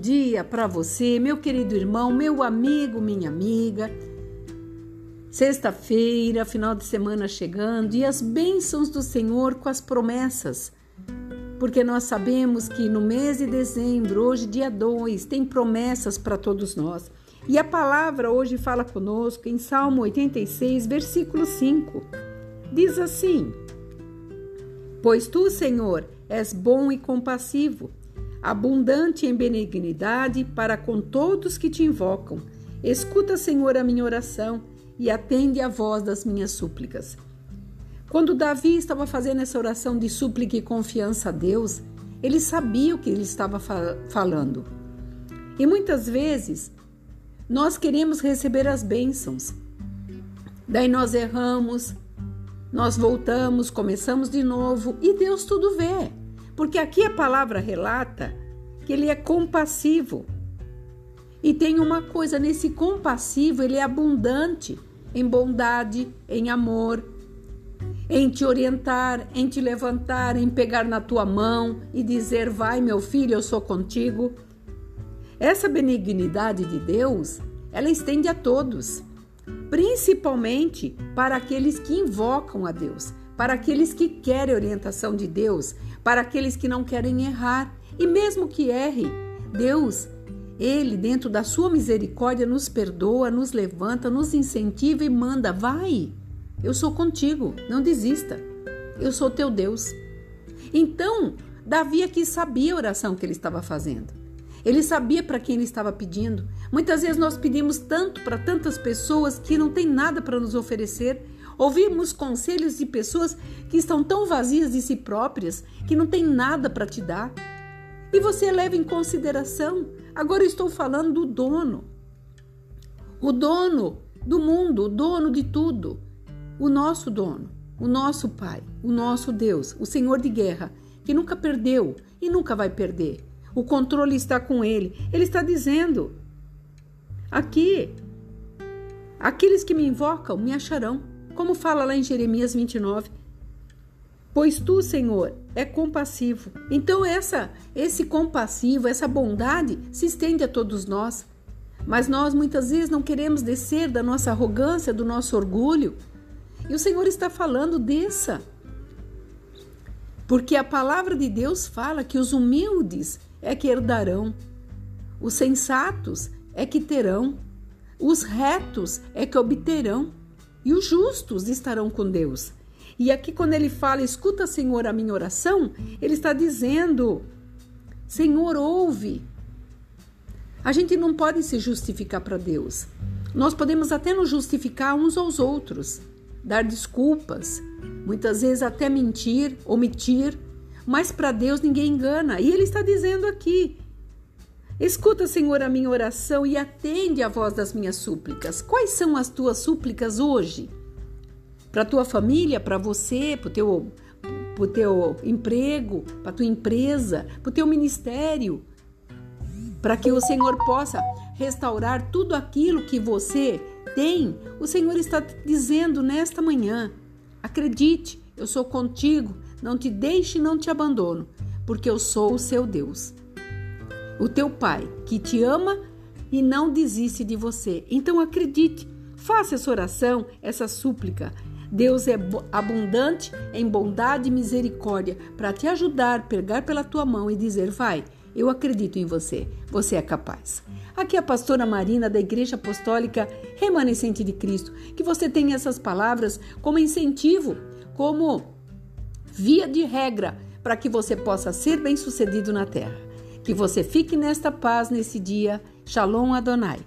dia para você, meu querido irmão, meu amigo, minha amiga. Sexta-feira, final de semana chegando e as bênçãos do Senhor com as promessas. Porque nós sabemos que no mês de dezembro, hoje, dia 2, tem promessas para todos nós. E a palavra hoje fala conosco em Salmo 86, versículo 5. Diz assim: Pois tu, Senhor, és bom e compassivo abundante em benignidade para com todos que te invocam. Escuta, Senhor, a minha oração e atende a voz das minhas súplicas. Quando Davi estava fazendo essa oração de súplica e confiança a Deus, ele sabia o que ele estava falando. E muitas vezes nós queremos receber as bênçãos. Daí nós erramos, nós voltamos, começamos de novo e Deus tudo vê. Porque aqui a palavra relata que ele é compassivo. E tem uma coisa nesse compassivo, ele é abundante em bondade, em amor, em te orientar, em te levantar, em pegar na tua mão e dizer: "Vai, meu filho, eu sou contigo". Essa benignidade de Deus, ela estende a todos, principalmente para aqueles que invocam a Deus, para aqueles que querem orientação de Deus, para aqueles que não querem errar. E mesmo que erre, Deus, Ele, dentro da sua misericórdia, nos perdoa, nos levanta, nos incentiva e manda: vai, eu sou contigo, não desista, eu sou teu Deus. Então, Davi aqui sabia a oração que ele estava fazendo. Ele sabia para quem ele estava pedindo. Muitas vezes nós pedimos tanto para tantas pessoas que não tem nada para nos oferecer Ouvimos conselhos de pessoas que estão tão vazias de si próprias que não têm nada para te dar. E você leva em consideração. Agora estou falando do dono. O dono do mundo, o dono de tudo. O nosso dono, o nosso Pai, o nosso Deus, o Senhor de guerra, que nunca perdeu e nunca vai perder. O controle está com ele. Ele está dizendo: aqui, aqueles que me invocam me acharão como fala lá em Jeremias 29. Pois tu, Senhor, é compassivo. Então essa esse compassivo, essa bondade se estende a todos nós. Mas nós muitas vezes não queremos descer da nossa arrogância, do nosso orgulho. E o Senhor está falando desça. Porque a palavra de Deus fala que os humildes é que herdarão, os sensatos é que terão, os retos é que obterão e os justos estarão com Deus. E aqui, quando ele fala, escuta, Senhor, a minha oração, ele está dizendo: Senhor, ouve. A gente não pode se justificar para Deus. Nós podemos até nos justificar uns aos outros, dar desculpas, muitas vezes até mentir, omitir, mas para Deus ninguém engana. E ele está dizendo aqui: Escuta, Senhor, a minha oração e atende a voz das minhas súplicas. Quais são as tuas súplicas hoje? Para tua família, para você, para o teu, teu emprego, para tua empresa, para o teu ministério, para que o Senhor possa restaurar tudo aquilo que você tem. O Senhor está dizendo nesta manhã: acredite, eu sou contigo, não te deixe, não te abandono, porque eu sou o seu Deus o teu Pai, que te ama e não desiste de você. Então acredite, faça essa oração, essa súplica. Deus é abundante em bondade e misericórdia para te ajudar, pegar pela tua mão e dizer: Vai, eu acredito em você, você é capaz. Aqui é a pastora Marina da Igreja Apostólica Remanescente de Cristo. Que você tenha essas palavras como incentivo, como via de regra para que você possa ser bem-sucedido na terra. Que você fique nesta paz nesse dia. Shalom Adonai.